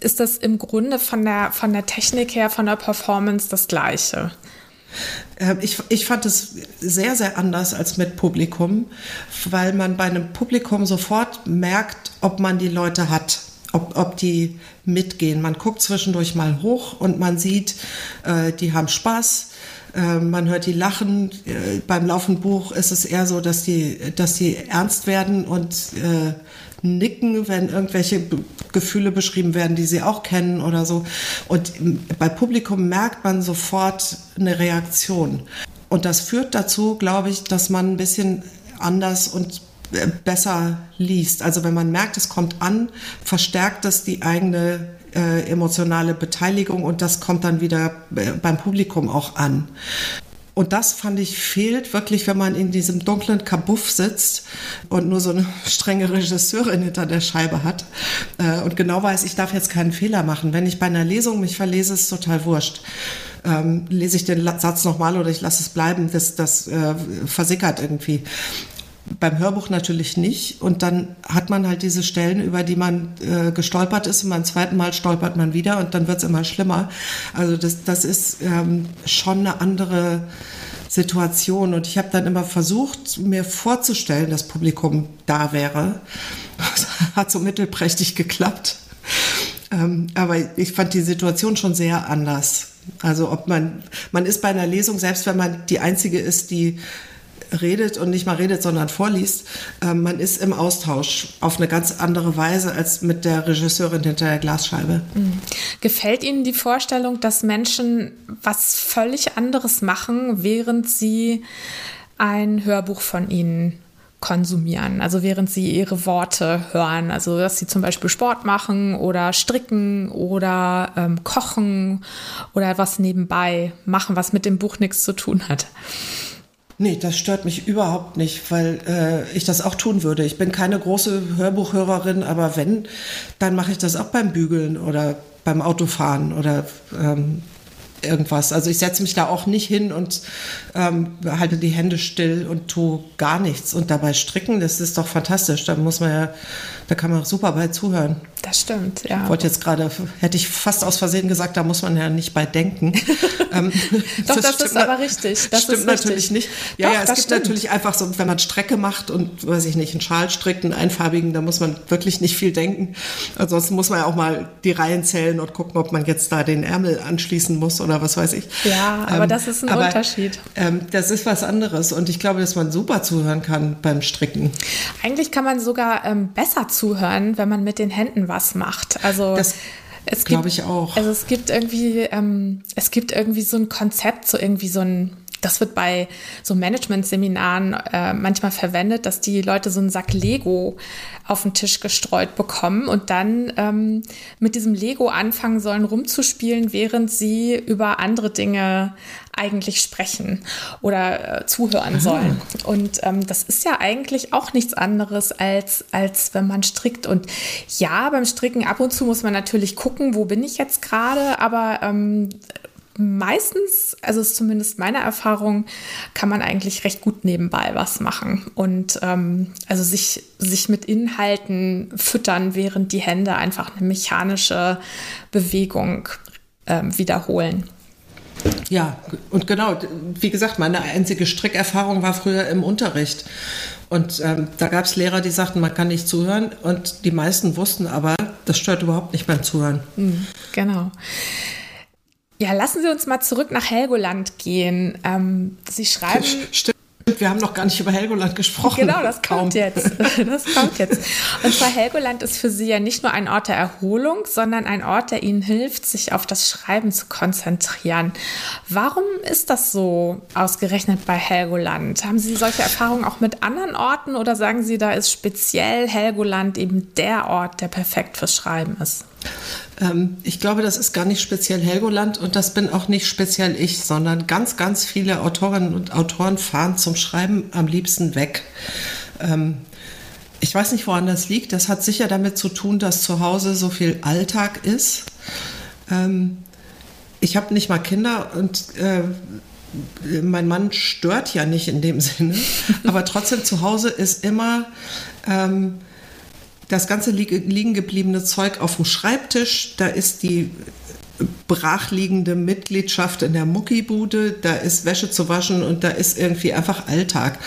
ist das im Grunde von der, von der Technik her, von der Performance das Gleiche? Ähm, ich, ich fand es sehr, sehr anders als mit Publikum, weil man bei einem Publikum sofort merkt, ob man die Leute hat ob, ob die mitgehen. Man guckt zwischendurch mal hoch und man sieht, äh, die haben Spaß. Äh, man hört die lachen. Äh, beim laufenden Buch ist es eher so, dass die, dass die ernst werden und äh, nicken, wenn irgendwelche Gefühle beschrieben werden, die sie auch kennen oder so. Und bei Publikum merkt man sofort eine Reaktion. Und das führt dazu, glaube ich, dass man ein bisschen anders und besser liest. Also wenn man merkt, es kommt an, verstärkt das die eigene äh, emotionale Beteiligung und das kommt dann wieder äh, beim Publikum auch an. Und das fand ich fehlt wirklich, wenn man in diesem dunklen Kabuff sitzt und nur so eine strenge Regisseurin hinter der Scheibe hat äh, und genau weiß, ich darf jetzt keinen Fehler machen. Wenn ich bei einer Lesung mich verlese, ist total wurscht. Ähm, lese ich den Satz nochmal oder ich lasse es bleiben, das, das äh, versickert irgendwie beim Hörbuch natürlich nicht. Und dann hat man halt diese Stellen, über die man äh, gestolpert ist und beim zweiten Mal stolpert man wieder und dann wird es immer schlimmer. Also das, das ist ähm, schon eine andere Situation. Und ich habe dann immer versucht, mir vorzustellen, dass Publikum da wäre. Das hat so mittelprächtig geklappt. Ähm, aber ich fand die Situation schon sehr anders. Also ob man, man ist bei einer Lesung, selbst wenn man die Einzige ist, die redet und nicht mal redet, sondern vorliest, äh, man ist im Austausch auf eine ganz andere Weise als mit der Regisseurin hinter der Glasscheibe. Mhm. Gefällt Ihnen die Vorstellung, dass Menschen was völlig anderes machen, während sie ein Hörbuch von Ihnen konsumieren, also während sie ihre Worte hören, also dass sie zum Beispiel Sport machen oder stricken oder ähm, kochen oder was nebenbei machen, was mit dem Buch nichts zu tun hat. Nee, das stört mich überhaupt nicht, weil äh, ich das auch tun würde. Ich bin keine große Hörbuchhörerin, aber wenn, dann mache ich das auch beim Bügeln oder beim Autofahren oder ähm, irgendwas. Also ich setze mich da auch nicht hin und ähm, halte die Hände still und tue gar nichts. Und dabei stricken, das ist doch fantastisch. Da muss man ja, da kann man super bei zuhören. Das stimmt, ja. Ich wollte jetzt gerade, hätte ich fast aus Versehen gesagt, da muss man ja nicht bei denken. ähm, Doch, das, das ist aber richtig. Das stimmt natürlich nicht. Ja, Doch, ja, es gibt stimmt. natürlich einfach so, wenn man Strecke macht und, weiß ich nicht, einen Schal strickt, einen einfarbigen, da muss man wirklich nicht viel denken. Ansonsten muss man ja auch mal die Reihen zählen und gucken, ob man jetzt da den Ärmel anschließen muss oder was weiß ich. Ja, aber ähm, das ist ein aber, Unterschied. Ähm, das ist was anderes und ich glaube, dass man super zuhören kann beim Stricken. Eigentlich kann man sogar ähm, besser zuhören, wenn man mit den Händen was macht. Also das es glaube ich auch. Also es gibt irgendwie, ähm, es gibt irgendwie so ein Konzept, so irgendwie so ein das wird bei so Management-Seminaren äh, manchmal verwendet, dass die Leute so einen Sack Lego auf den Tisch gestreut bekommen und dann ähm, mit diesem Lego anfangen sollen rumzuspielen, während sie über andere Dinge eigentlich sprechen oder äh, zuhören sollen. Und ähm, das ist ja eigentlich auch nichts anderes als, als wenn man strickt. Und ja, beim Stricken ab und zu muss man natürlich gucken, wo bin ich jetzt gerade, aber ähm, meistens, also ist zumindest meine Erfahrung, kann man eigentlich recht gut nebenbei was machen und ähm, also sich, sich mit Inhalten füttern, während die Hände einfach eine mechanische Bewegung ähm, wiederholen. Ja, und genau, wie gesagt, meine einzige Strickerfahrung war früher im Unterricht. Und ähm, da gab es Lehrer, die sagten, man kann nicht zuhören. Und die meisten wussten aber, das stört überhaupt nicht beim Zuhören. Mhm, genau. Ja, lassen Sie uns mal zurück nach Helgoland gehen. Ähm, Sie schreiben. Stimmt. Wir haben noch gar nicht über Helgoland gesprochen. Genau, das kommt Kaum. jetzt. Das kommt jetzt. Und zwar Helgoland ist für Sie ja nicht nur ein Ort der Erholung, sondern ein Ort, der Ihnen hilft, sich auf das Schreiben zu konzentrieren. Warum ist das so ausgerechnet bei Helgoland? Haben Sie solche Erfahrungen auch mit anderen Orten oder sagen Sie, da ist speziell Helgoland eben der Ort, der perfekt fürs Schreiben ist? Ähm, ich glaube, das ist gar nicht speziell Helgoland und das bin auch nicht speziell ich, sondern ganz, ganz viele Autorinnen und Autoren fahren zum Schreiben am liebsten weg. Ähm, ich weiß nicht, woran das liegt. Das hat sicher damit zu tun, dass zu Hause so viel Alltag ist. Ähm, ich habe nicht mal Kinder und äh, mein Mann stört ja nicht in dem Sinne, aber trotzdem zu Hause ist immer ähm, das ganze liegen gebliebene Zeug auf dem Schreibtisch, da ist die brachliegende Mitgliedschaft in der Muckibude, da ist Wäsche zu waschen und da ist irgendwie einfach Alltag.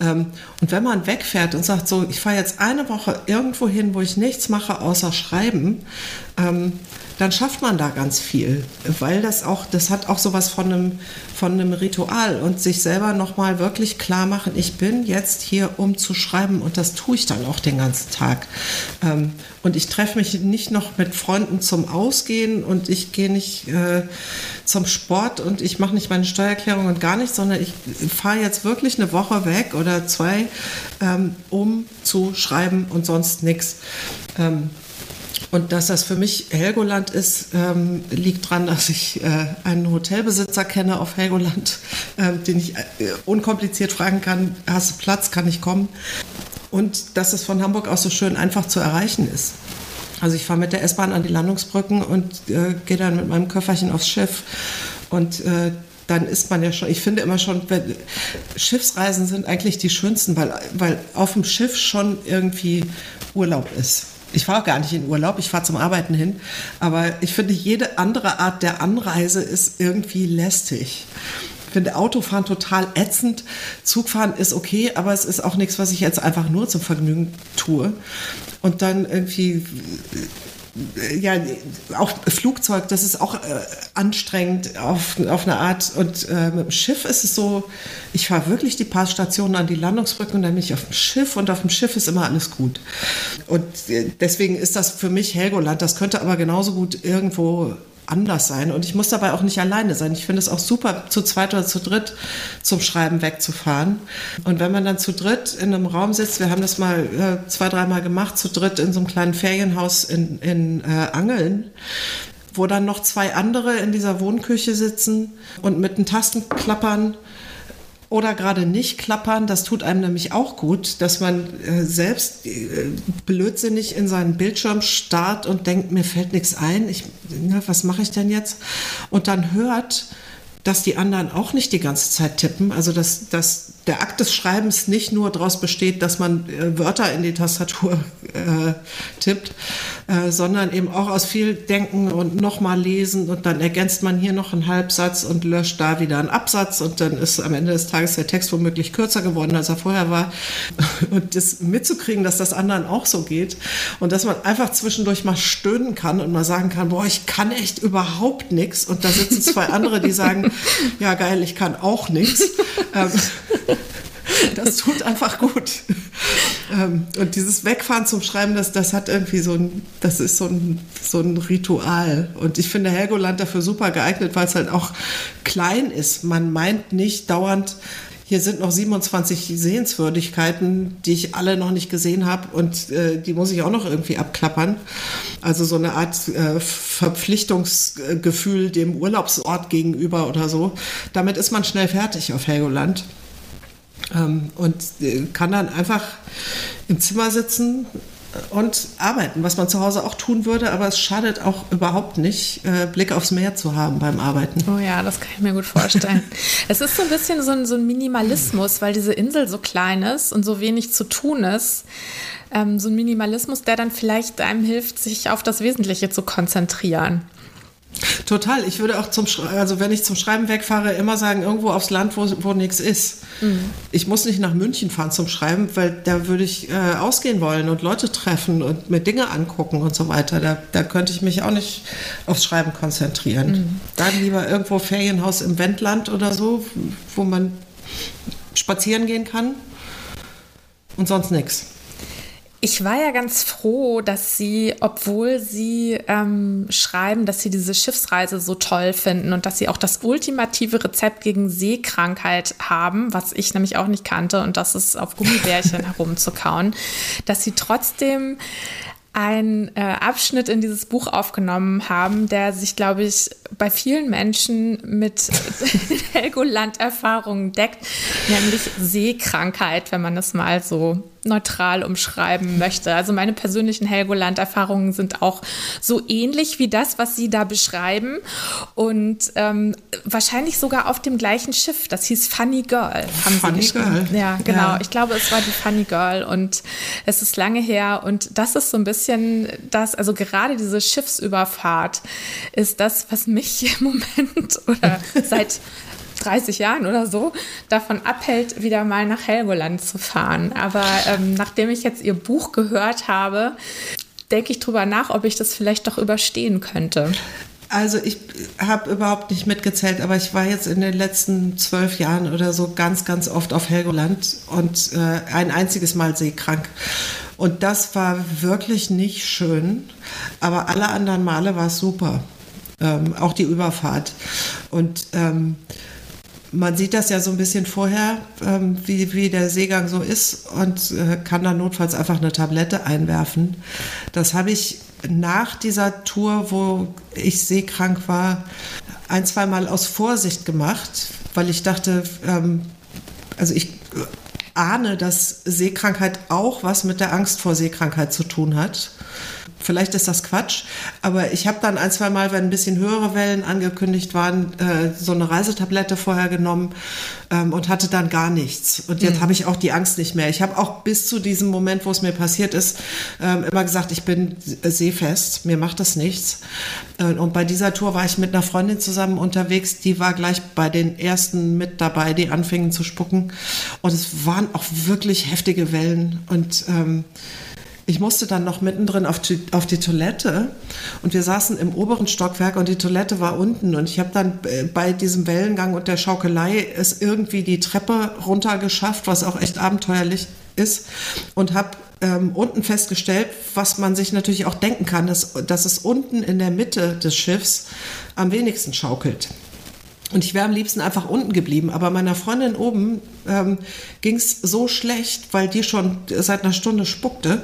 Ähm, und wenn man wegfährt und sagt, so, ich fahre jetzt eine Woche irgendwo hin, wo ich nichts mache außer schreiben, ähm, dann schafft man da ganz viel, weil das auch, das hat auch sowas von einem, von einem Ritual und sich selber nochmal wirklich klar machen, ich bin jetzt hier, um zu schreiben und das tue ich dann auch den ganzen Tag. Ähm, und ich treffe mich nicht noch mit Freunden zum Ausgehen und ich gehe nicht äh, zum Sport und ich mache nicht meine Steuererklärung und gar nichts, sondern ich fahre jetzt wirklich eine Woche weg oder zwei, ähm, um zu schreiben und sonst nichts. Ähm, und dass das für mich Helgoland ist, ähm, liegt daran, dass ich äh, einen Hotelbesitzer kenne auf Helgoland, äh, den ich äh, unkompliziert fragen kann, hast du Platz, kann ich kommen? Und dass es von Hamburg aus so schön einfach zu erreichen ist. Also ich fahre mit der S-Bahn an die Landungsbrücken und äh, gehe dann mit meinem Köfferchen aufs Schiff. Und äh, dann ist man ja schon, ich finde immer schon, Schiffsreisen sind eigentlich die schönsten, weil, weil auf dem Schiff schon irgendwie Urlaub ist. Ich fahre gar nicht in Urlaub, ich fahre zum Arbeiten hin. Aber ich finde, jede andere Art der Anreise ist irgendwie lästig. Ich finde Autofahren total ätzend. Zugfahren ist okay, aber es ist auch nichts, was ich jetzt einfach nur zum Vergnügen tue. Und dann irgendwie ja, auch Flugzeug, das ist auch äh, anstrengend auf, auf eine Art. Und äh, mit dem Schiff ist es so, ich fahre wirklich die paar Stationen an die Landungsbrücke und dann bin ich auf dem Schiff und auf dem Schiff ist immer alles gut. Und äh, deswegen ist das für mich Helgoland. Das könnte aber genauso gut irgendwo anders sein. Und ich muss dabei auch nicht alleine sein. Ich finde es auch super, zu zweit oder zu dritt zum Schreiben wegzufahren. Und wenn man dann zu dritt in einem Raum sitzt, wir haben das mal äh, zwei, dreimal gemacht, zu dritt in so einem kleinen Ferienhaus in, in äh, Angeln, wo dann noch zwei andere in dieser Wohnküche sitzen und mit den Tasten klappern oder gerade nicht klappern. Das tut einem nämlich auch gut, dass man äh, selbst äh, blödsinnig in seinen Bildschirm starrt und denkt, mir fällt nichts ein. Ich, na, was mache ich denn jetzt? Und dann hört, dass die anderen auch nicht die ganze Zeit tippen. Also dass, dass der Akt des Schreibens nicht nur daraus besteht, dass man äh, Wörter in die Tastatur äh, tippt, äh, sondern eben auch aus viel Denken und nochmal lesen und dann ergänzt man hier noch einen Halbsatz und löscht da wieder einen Absatz und dann ist am Ende des Tages der Text womöglich kürzer geworden, als er vorher war. Und das mitzukriegen, dass das anderen auch so geht und dass man einfach zwischendurch mal stöhnen kann und mal sagen kann, boah, ich kann echt überhaupt nichts und da sitzen zwei andere, die sagen, ja geil, ich kann auch nichts. Ähm, das tut einfach gut. Ähm, und dieses Wegfahren zum Schreiben, das, das hat irgendwie so ein, das ist so ein, so ein Ritual. Und ich finde Helgoland dafür super geeignet, weil es halt auch klein ist. Man meint nicht dauernd, hier sind noch 27 Sehenswürdigkeiten, die ich alle noch nicht gesehen habe und äh, die muss ich auch noch irgendwie abklappern. Also so eine Art äh, Verpflichtungsgefühl dem Urlaubsort gegenüber oder so. Damit ist man schnell fertig auf Helgoland. Ähm, und äh, kann dann einfach im Zimmer sitzen und arbeiten, was man zu Hause auch tun würde, aber es schadet auch überhaupt nicht, äh, Blick aufs Meer zu haben beim Arbeiten. Oh ja, das kann ich mir gut vorstellen. es ist so ein bisschen so ein, so ein, Minimalismus, weil diese Insel so klein ist und so wenig zu tun ist. Ähm, so ein Minimalismus, der dann vielleicht einem hilft, sich auf das Wesentliche zu konzentrieren. Total. Ich würde auch zum, Schreiben, also wenn ich zum Schreiben wegfahre, immer sagen, irgendwo aufs Land, wo, wo nichts ist. Mhm. Ich muss nicht nach München fahren zum Schreiben, weil da würde ich äh, ausgehen wollen und Leute treffen und mir Dinge angucken und so weiter. Da, da könnte ich mich auch nicht aufs Schreiben konzentrieren. Mhm. Dann lieber irgendwo Ferienhaus im Wendland oder so, wo man spazieren gehen kann und sonst nichts. Ich war ja ganz froh, dass Sie, obwohl Sie ähm, schreiben, dass Sie diese Schiffsreise so toll finden und dass Sie auch das ultimative Rezept gegen Seekrankheit haben, was ich nämlich auch nicht kannte, und das ist auf Gummibärchen herumzukauen, dass Sie trotzdem einen äh, Abschnitt in dieses Buch aufgenommen haben, der sich, glaube ich, bei vielen Menschen mit Helgoland-Erfahrungen deckt, nämlich Seekrankheit, wenn man es mal so neutral umschreiben möchte. Also meine persönlichen Helgoland-Erfahrungen sind auch so ähnlich wie das, was Sie da beschreiben und ähm, wahrscheinlich sogar auf dem gleichen Schiff. Das hieß Funny Girl. Haben Funny Sie Girl. Ja, genau. Ja. Ich glaube, es war die Funny Girl und es ist lange her und das ist so ein bisschen das, also gerade diese Schiffsüberfahrt ist das, was mich im Moment oder seit 30 Jahren oder so davon abhält, wieder mal nach Helgoland zu fahren. Aber ähm, nachdem ich jetzt ihr Buch gehört habe, denke ich drüber nach, ob ich das vielleicht doch überstehen könnte. Also ich habe überhaupt nicht mitgezählt, aber ich war jetzt in den letzten zwölf Jahren oder so ganz, ganz oft auf Helgoland und äh, ein einziges Mal seekrank. Und das war wirklich nicht schön, aber alle anderen Male war es super. Ähm, auch die Überfahrt. Und ähm, man sieht das ja so ein bisschen vorher, ähm, wie, wie der Seegang so ist und äh, kann dann notfalls einfach eine Tablette einwerfen. Das habe ich nach dieser Tour, wo ich seekrank war, ein, zweimal aus Vorsicht gemacht, weil ich dachte, ähm, also ich ahne, dass Seekrankheit auch was mit der Angst vor Seekrankheit zu tun hat. Vielleicht ist das Quatsch, aber ich habe dann ein, zwei Mal, wenn ein bisschen höhere Wellen angekündigt waren, äh, so eine Reisetablette vorher genommen ähm, und hatte dann gar nichts. Und jetzt mhm. habe ich auch die Angst nicht mehr. Ich habe auch bis zu diesem Moment, wo es mir passiert ist, ähm, immer gesagt, ich bin seefest, mir macht das nichts. Äh, und bei dieser Tour war ich mit einer Freundin zusammen unterwegs, die war gleich bei den ersten mit dabei, die anfingen zu spucken. Und es waren auch wirklich heftige Wellen. Und ähm, ich musste dann noch mittendrin auf die, auf die Toilette und wir saßen im oberen Stockwerk und die Toilette war unten und ich habe dann äh, bei diesem Wellengang und der Schaukelei es irgendwie die Treppe runter geschafft, was auch echt abenteuerlich ist und habe ähm, unten festgestellt, was man sich natürlich auch denken kann, dass, dass es unten in der Mitte des Schiffs am wenigsten schaukelt. Und ich wäre am liebsten einfach unten geblieben. Aber meiner Freundin oben ähm, ging es so schlecht, weil die schon seit einer Stunde spuckte,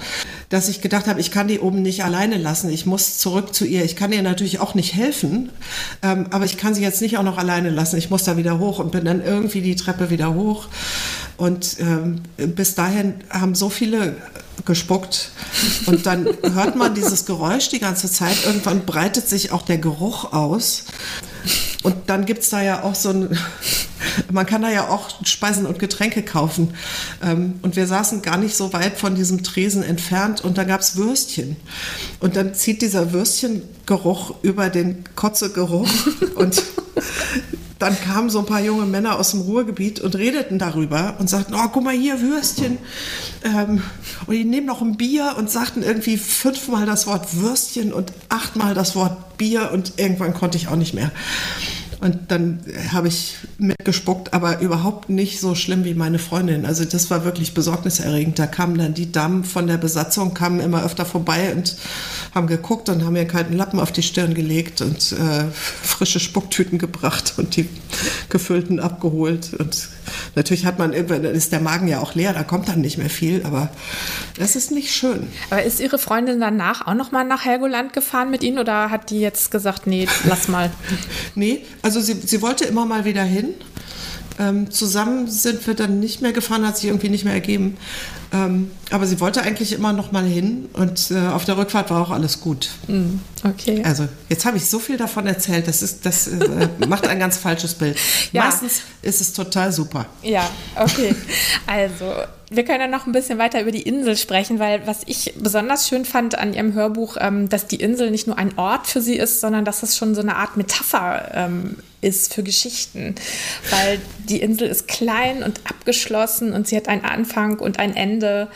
dass ich gedacht habe, ich kann die oben nicht alleine lassen. Ich muss zurück zu ihr. Ich kann ihr natürlich auch nicht helfen, ähm, aber ich kann sie jetzt nicht auch noch alleine lassen. Ich muss da wieder hoch und bin dann irgendwie die Treppe wieder hoch. Und ähm, bis dahin haben so viele gespuckt. Und dann hört man dieses Geräusch die ganze Zeit. Irgendwann breitet sich auch der Geruch aus. Und dann gibt es da ja auch so ein, man kann da ja auch Speisen und Getränke kaufen. Ähm, und wir saßen gar nicht so weit von diesem Tresen entfernt und da gab es Würstchen. Und dann zieht dieser Würstchengeruch über den Kotzegeruch und dann kamen so ein paar junge Männer aus dem Ruhrgebiet und redeten darüber und sagten, oh, guck mal hier, Würstchen. Ähm, und die nehmen noch ein Bier und sagten irgendwie fünfmal das Wort Würstchen und achtmal das Wort Bier und irgendwann konnte ich auch nicht mehr. Und dann habe ich mitgespuckt, aber überhaupt nicht so schlimm wie meine Freundin. Also das war wirklich besorgniserregend. Da kamen dann die Damen von der Besatzung, kamen immer öfter vorbei und haben geguckt und haben mir einen kalten Lappen auf die Stirn gelegt und äh, frische Spucktüten gebracht und die gefüllten abgeholt. Und natürlich hat man irgendwann, ist der Magen ja auch leer, da kommt dann nicht mehr viel, aber das ist nicht schön. Aber ist Ihre Freundin danach auch nochmal nach Helgoland gefahren mit Ihnen oder hat die jetzt gesagt, nee, lass mal? nee, also sie, sie wollte immer mal wieder hin. Ähm, zusammen sind wir dann nicht mehr gefahren, hat sich irgendwie nicht mehr ergeben. Ähm, aber sie wollte eigentlich immer noch mal hin und äh, auf der Rückfahrt war auch alles gut. Mm, okay. Also jetzt habe ich so viel davon erzählt, das, ist, das äh, macht ein ganz falsches Bild. Ja. Meistens ist es total super. Ja, okay. Also wir können ja noch ein bisschen weiter über die Insel sprechen, weil was ich besonders schön fand an Ihrem Hörbuch, ähm, dass die Insel nicht nur ein Ort für Sie ist, sondern dass es schon so eine Art Metapher ähm, ist für Geschichten. Weil die Insel ist klein und abgeschlossen und sie hat einen Anfang und ein Ende.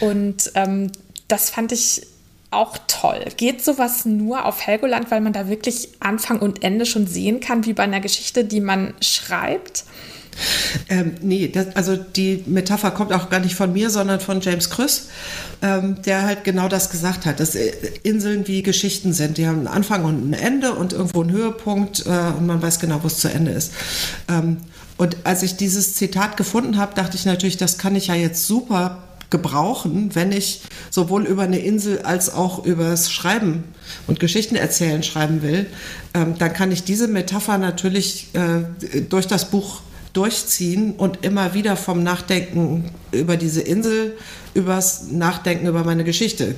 Und ähm, das fand ich auch toll. Geht sowas nur auf Helgoland, weil man da wirklich Anfang und Ende schon sehen kann, wie bei einer Geschichte, die man schreibt? Ähm, nee, das, also die Metapher kommt auch gar nicht von mir, sondern von James Krüss, ähm, der halt genau das gesagt hat, dass äh, Inseln wie Geschichten sind. Die haben einen Anfang und ein Ende und irgendwo einen Höhepunkt äh, und man weiß genau, wo es zu Ende ist. Ähm, und als ich dieses Zitat gefunden habe, dachte ich natürlich, das kann ich ja jetzt super gebrauchen, wenn ich sowohl über eine Insel als auch über das Schreiben und Geschichten erzählen schreiben will, ähm, dann kann ich diese Metapher natürlich äh, durch das Buch durchziehen und immer wieder vom Nachdenken über diese Insel, übers Nachdenken über meine Geschichte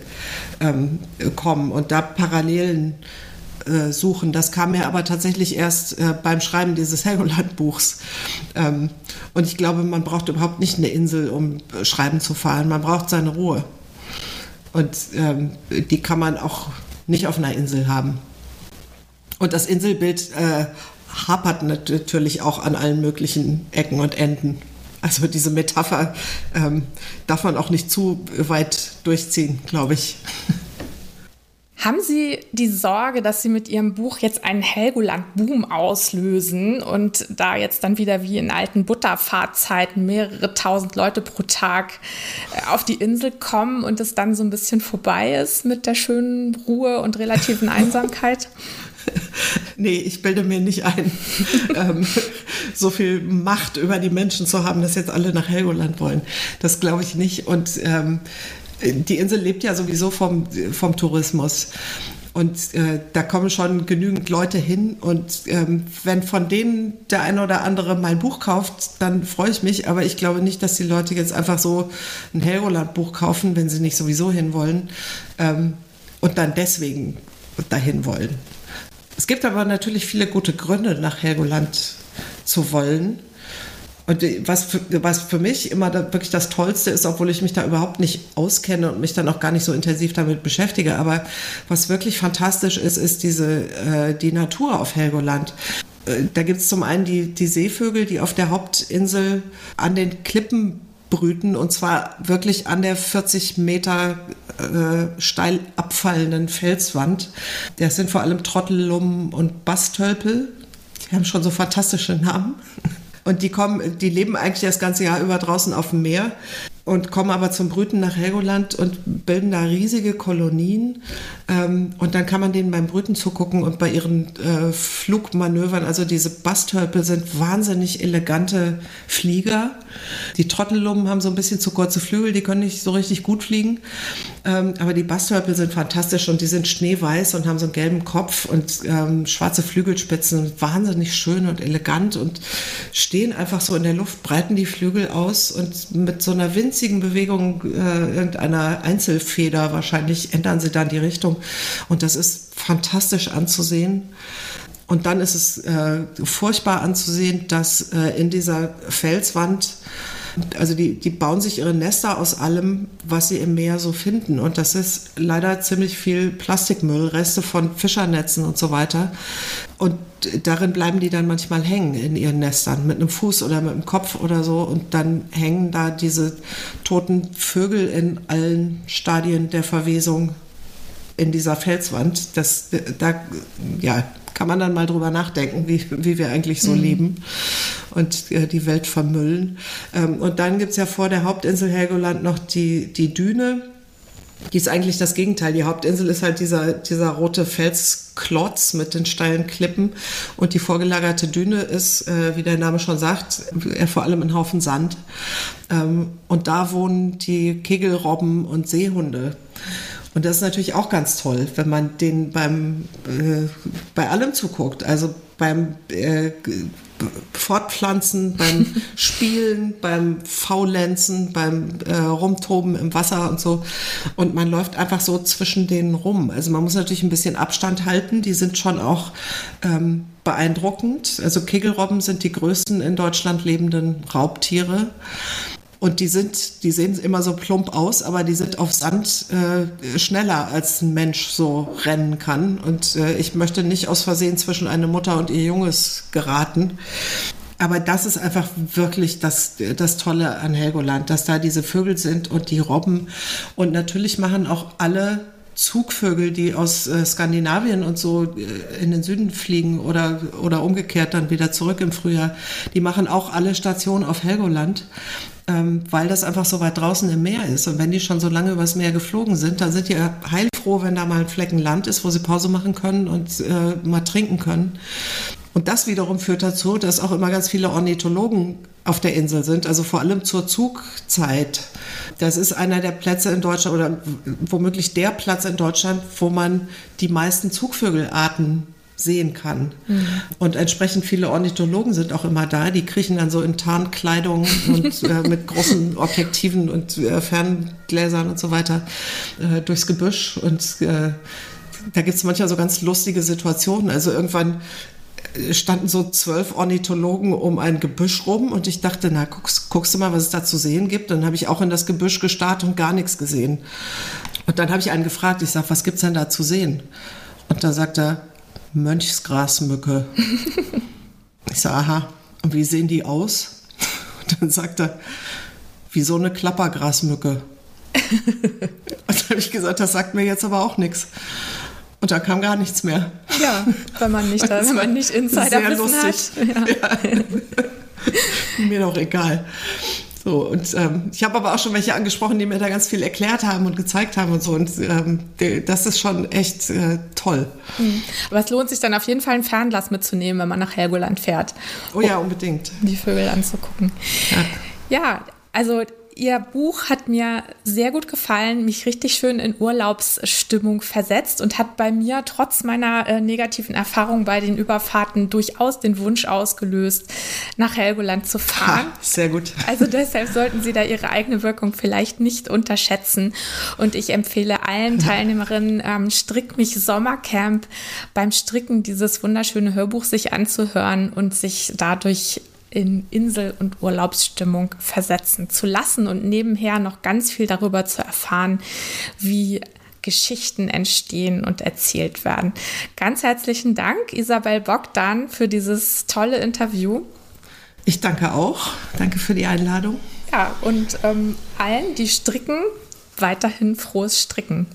ähm, kommen und da Parallelen äh, suchen. Das kam mir aber tatsächlich erst äh, beim Schreiben dieses Helgoland-Buchs. Ähm, und ich glaube, man braucht überhaupt nicht eine Insel, um äh, schreiben zu fahren. Man braucht seine Ruhe. Und ähm, die kann man auch nicht auf einer Insel haben. Und das Inselbild äh, hapert natürlich auch an allen möglichen Ecken und Enden. Also diese Metapher ähm, darf man auch nicht zu weit durchziehen, glaube ich. Haben Sie die Sorge, dass Sie mit Ihrem Buch jetzt einen Helgoland-Boom auslösen und da jetzt dann wieder wie in alten Butterfahrtzeiten mehrere tausend Leute pro Tag äh, auf die Insel kommen und es dann so ein bisschen vorbei ist mit der schönen Ruhe und relativen Einsamkeit? Nee, ich bilde mir nicht ein, ähm, so viel Macht über die Menschen zu haben, dass jetzt alle nach Helgoland wollen. Das glaube ich nicht. Und ähm, die Insel lebt ja sowieso vom, vom Tourismus. Und äh, da kommen schon genügend Leute hin. Und ähm, wenn von denen der eine oder andere mein Buch kauft, dann freue ich mich. Aber ich glaube nicht, dass die Leute jetzt einfach so ein Helgoland-Buch kaufen, wenn sie nicht sowieso hinwollen. Ähm, und dann deswegen dahin wollen. Es gibt aber natürlich viele gute Gründe, nach Helgoland zu wollen. Und was für, was für mich immer da wirklich das Tollste ist, obwohl ich mich da überhaupt nicht auskenne und mich dann auch gar nicht so intensiv damit beschäftige, aber was wirklich fantastisch ist, ist diese, äh, die Natur auf Helgoland. Äh, da gibt es zum einen die, die Seevögel, die auf der Hauptinsel an den Klippen brüten und zwar wirklich an der 40 Meter äh, steil abfallenden Felswand. Das sind vor allem Trottellum und Bastölpel. Die haben schon so fantastische Namen. Und die kommen, die leben eigentlich das ganze Jahr über draußen auf dem Meer und kommen aber zum Brüten nach Helgoland und bilden da riesige Kolonien. Ähm, und dann kann man denen beim Brüten zugucken und bei ihren äh, Flugmanövern. Also diese Bastörpel sind wahnsinnig elegante Flieger. Die Trottellummen haben so ein bisschen zu kurze Flügel, die können nicht so richtig gut fliegen. Ähm, aber die Bastörpel sind fantastisch und die sind schneeweiß und haben so einen gelben Kopf und ähm, schwarze Flügelspitzen. Wahnsinnig schön und elegant und stehen einfach so in der Luft, breiten die Flügel aus und mit so einer winzigen winzigen Bewegung äh, irgendeiner Einzelfeder wahrscheinlich ändern sie dann die Richtung. Und das ist fantastisch anzusehen. Und dann ist es äh, furchtbar anzusehen, dass äh, in dieser Felswand also die, die bauen sich ihre Nester aus allem, was sie im Meer so finden. Und das ist leider ziemlich viel Plastikmüll, Reste von Fischernetzen und so weiter. Und darin bleiben die dann manchmal hängen in ihren Nestern, mit einem Fuß oder mit einem Kopf oder so. Und dann hängen da diese toten Vögel in allen Stadien der Verwesung in dieser Felswand. Das, da, ja, kann man dann mal drüber nachdenken, wie, wie wir eigentlich so mhm. leben und äh, die Welt vermüllen. Ähm, und dann gibt es ja vor der Hauptinsel Helgoland noch die, die Düne. Die ist eigentlich das Gegenteil. Die Hauptinsel ist halt dieser, dieser rote Felsklotz mit den steilen Klippen. Und die vorgelagerte Düne ist, äh, wie der Name schon sagt, äh, vor allem ein Haufen Sand. Ähm, und da wohnen die Kegelrobben und Seehunde. Und das ist natürlich auch ganz toll, wenn man den beim, äh, bei allem zuguckt. Also beim äh, Fortpflanzen, beim Spielen, beim Faulenzen, beim äh, Rumtoben im Wasser und so. Und man läuft einfach so zwischen denen rum. Also man muss natürlich ein bisschen Abstand halten. Die sind schon auch ähm, beeindruckend. Also Kegelrobben sind die größten in Deutschland lebenden Raubtiere. Und die sind, die sehen immer so plump aus, aber die sind auf Sand äh, schneller als ein Mensch so rennen kann. Und äh, ich möchte nicht aus Versehen zwischen eine Mutter und ihr Junges geraten. Aber das ist einfach wirklich das, das Tolle an Helgoland, dass da diese Vögel sind und die Robben. Und natürlich machen auch alle Zugvögel, die aus äh, Skandinavien und so äh, in den Süden fliegen oder, oder umgekehrt dann wieder zurück im Frühjahr, die machen auch alle Stationen auf Helgoland ähm, weil das einfach so weit draußen im Meer ist. Und wenn die schon so lange übers Meer geflogen sind, dann sind die heilfroh, wenn da mal ein Flecken Land ist, wo sie Pause machen können und äh, mal trinken können. Und das wiederum führt dazu, dass auch immer ganz viele Ornithologen auf der Insel sind, also vor allem zur Zugzeit. Das ist einer der Plätze in Deutschland oder womöglich der Platz in Deutschland, wo man die meisten Zugvögelarten sehen kann. Mhm. Und entsprechend viele Ornithologen sind auch immer da. Die kriechen dann so in Tarnkleidung und äh, mit großen Objektiven und äh, Ferngläsern und so weiter äh, durchs Gebüsch. Und äh, da gibt es manchmal so ganz lustige Situationen. Also irgendwann äh, standen so zwölf Ornithologen um ein Gebüsch rum und ich dachte, na, guckst, guckst du mal, was es da zu sehen gibt. Dann habe ich auch in das Gebüsch gestarrt und gar nichts gesehen. Und dann habe ich einen gefragt, ich sage, was gibt es denn da zu sehen? Und da sagt er, Mönchsgrasmücke. ich sage, aha, und wie sehen die aus? Und dann sagt er, wie so eine Klappergrasmücke. und dann habe ich gesagt, das sagt mir jetzt aber auch nichts. Und da kam gar nichts mehr. Ja, wenn man nicht, wenn man nicht Insiderwissen hat. Ja. Ja. mir doch egal. So, und ähm, ich habe aber auch schon welche angesprochen, die mir da ganz viel erklärt haben und gezeigt haben und so. Und ähm, das ist schon echt äh, toll. Mhm. Aber es lohnt sich dann auf jeden Fall ein Fernglas mitzunehmen, wenn man nach Helgoland fährt. Oh ja, unbedingt. Um die Vögel anzugucken. Ja, ja also Ihr Buch hat mir sehr gut gefallen, mich richtig schön in Urlaubsstimmung versetzt und hat bei mir trotz meiner äh, negativen Erfahrung bei den Überfahrten durchaus den Wunsch ausgelöst, nach Helgoland zu fahren. Ha, sehr gut. Also deshalb sollten Sie da Ihre eigene Wirkung vielleicht nicht unterschätzen. Und ich empfehle allen Teilnehmerinnen, ähm, Strick mich Sommercamp beim Stricken dieses wunderschöne Hörbuch sich anzuhören und sich dadurch in Insel- und Urlaubsstimmung versetzen zu lassen und nebenher noch ganz viel darüber zu erfahren, wie Geschichten entstehen und erzählt werden. Ganz herzlichen Dank, Isabel Bogdan, für dieses tolle Interview. Ich danke auch. Danke für die Einladung. Ja, und ähm, allen, die stricken, weiterhin frohes Stricken.